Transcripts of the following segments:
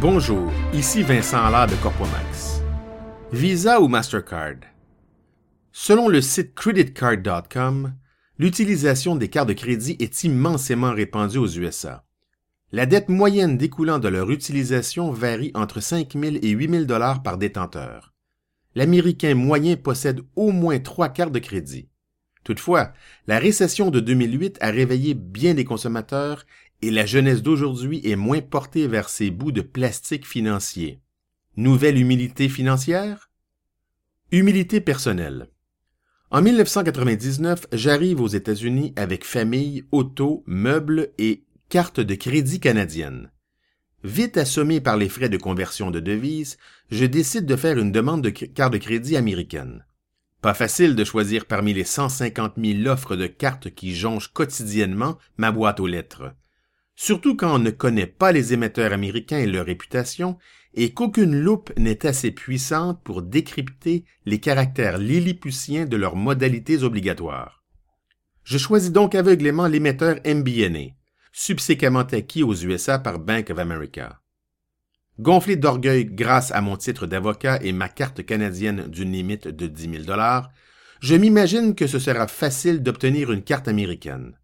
Bonjour, ici Vincent Allard de Corpomax. Visa ou Mastercard? Selon le site creditcard.com, l'utilisation des cartes de crédit est immensément répandue aux USA. La dette moyenne découlant de leur utilisation varie entre 5 000 et 8 000 dollars par détenteur. L'Américain moyen possède au moins trois cartes de crédit. Toutefois, la récession de 2008 a réveillé bien des consommateurs et la jeunesse d'aujourd'hui est moins portée vers ces bouts de plastique financier. Nouvelle humilité financière? Humilité personnelle. En 1999, j'arrive aux États-Unis avec famille, auto, meubles et carte de crédit canadienne. Vite assommé par les frais de conversion de devises, je décide de faire une demande de carte de crédit américaine. Pas facile de choisir parmi les 150 000 offres de cartes qui jonchent quotidiennement ma boîte aux lettres surtout quand on ne connaît pas les émetteurs américains et leur réputation, et qu'aucune loupe n'est assez puissante pour décrypter les caractères lilliputiens de leurs modalités obligatoires. Je choisis donc aveuglément l'émetteur MBNA, subséquemment acquis aux USA par Bank of America. Gonflé d'orgueil grâce à mon titre d'avocat et ma carte canadienne d'une limite de 10 000 je m'imagine que ce sera facile d'obtenir une carte américaine.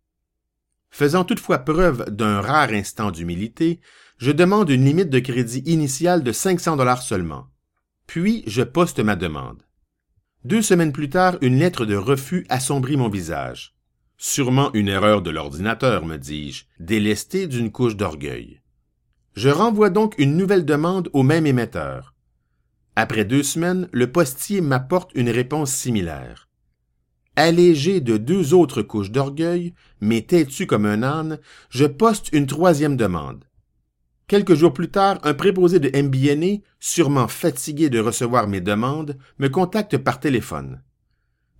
Faisant toutefois preuve d'un rare instant d'humilité, je demande une limite de crédit initiale de 500 dollars seulement. Puis je poste ma demande. Deux semaines plus tard, une lettre de refus assombrit mon visage. Sûrement une erreur de l'ordinateur, me dis-je, délesté d'une couche d'orgueil. Je renvoie donc une nouvelle demande au même émetteur. Après deux semaines, le postier m'apporte une réponse similaire. Allégé de deux autres couches d'orgueil, mais têtu comme un âne, je poste une troisième demande. Quelques jours plus tard, un préposé de MBNA, sûrement fatigué de recevoir mes demandes, me contacte par téléphone.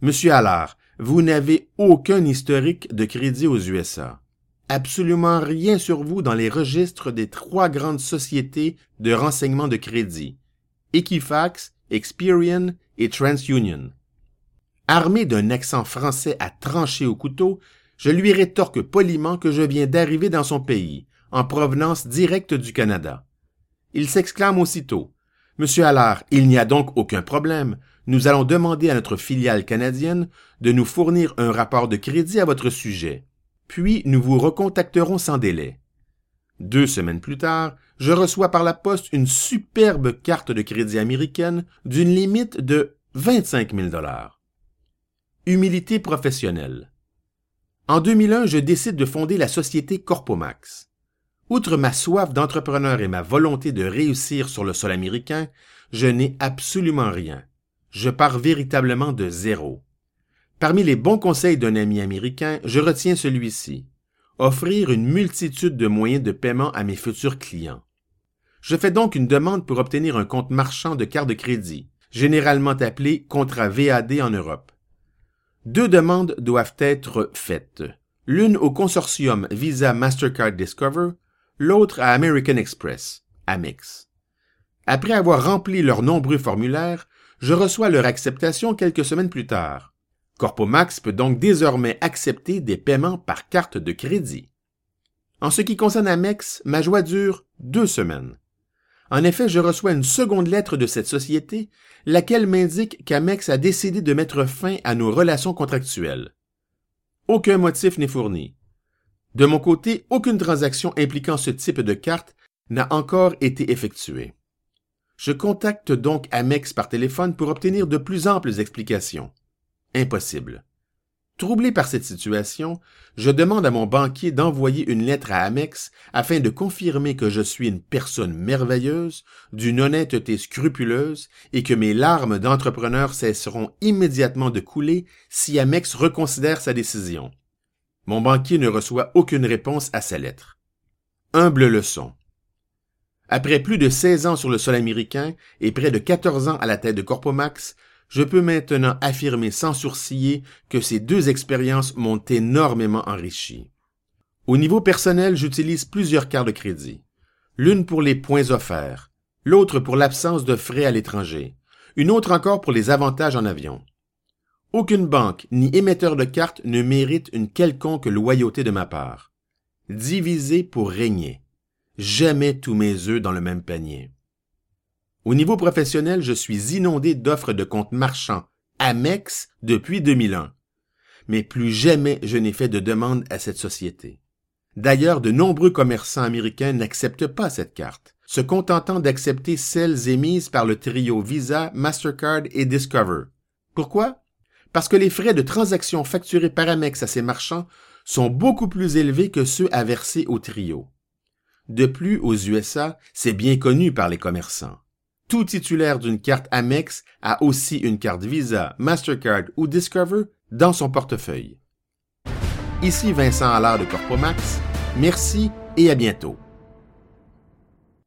Monsieur Allard, vous n'avez aucun historique de crédit aux USA. Absolument rien sur vous dans les registres des trois grandes sociétés de renseignement de crédit, Equifax, Experian et TransUnion. Armé d'un accent français à trancher au couteau, je lui rétorque poliment que je viens d'arriver dans son pays, en provenance directe du Canada. Il s'exclame aussitôt. Monsieur Allard, il n'y a donc aucun problème. Nous allons demander à notre filiale canadienne de nous fournir un rapport de crédit à votre sujet. Puis nous vous recontacterons sans délai. Deux semaines plus tard, je reçois par la poste une superbe carte de crédit américaine d'une limite de 25 000 dollars. Humilité professionnelle. En 2001, je décide de fonder la société Corpomax. Outre ma soif d'entrepreneur et ma volonté de réussir sur le sol américain, je n'ai absolument rien. Je pars véritablement de zéro. Parmi les bons conseils d'un ami américain, je retiens celui-ci. Offrir une multitude de moyens de paiement à mes futurs clients. Je fais donc une demande pour obtenir un compte marchand de carte de crédit, généralement appelé contrat VAD en Europe. Deux demandes doivent être faites. L'une au consortium Visa Mastercard Discover, l'autre à American Express, Amex. Après avoir rempli leurs nombreux formulaires, je reçois leur acceptation quelques semaines plus tard. Corpomax peut donc désormais accepter des paiements par carte de crédit. En ce qui concerne Amex, ma joie dure deux semaines. En effet, je reçois une seconde lettre de cette société, laquelle m'indique qu'Amex a décidé de mettre fin à nos relations contractuelles. Aucun motif n'est fourni. De mon côté, aucune transaction impliquant ce type de carte n'a encore été effectuée. Je contacte donc Amex par téléphone pour obtenir de plus amples explications. Impossible. Troublé par cette situation, je demande à mon banquier d'envoyer une lettre à Amex afin de confirmer que je suis une personne merveilleuse, d'une honnêteté scrupuleuse et que mes larmes d'entrepreneur cesseront immédiatement de couler si Amex reconsidère sa décision. Mon banquier ne reçoit aucune réponse à sa lettre. Humble leçon. Après plus de 16 ans sur le sol américain et près de 14 ans à la tête de Corpomax, je peux maintenant affirmer sans sourciller que ces deux expériences m'ont énormément enrichi. Au niveau personnel, j'utilise plusieurs cartes de crédit. L'une pour les points offerts, l'autre pour l'absence de frais à l'étranger, une autre encore pour les avantages en avion. Aucune banque ni émetteur de cartes ne mérite une quelconque loyauté de ma part. Diviser pour régner. jamais tous mes œufs dans le même panier. Au niveau professionnel, je suis inondé d'offres de comptes marchands Amex depuis 2001. Mais plus jamais je n'ai fait de demande à cette société. D'ailleurs, de nombreux commerçants américains n'acceptent pas cette carte, se contentant d'accepter celles émises par le trio Visa, Mastercard et Discover. Pourquoi? Parce que les frais de transaction facturés par Amex à ces marchands sont beaucoup plus élevés que ceux à verser au trio. De plus, aux USA, c'est bien connu par les commerçants. Tout titulaire d'une carte Amex a aussi une carte Visa, Mastercard ou Discover dans son portefeuille. Ici Vincent Allard de Corpomax. Merci et à bientôt.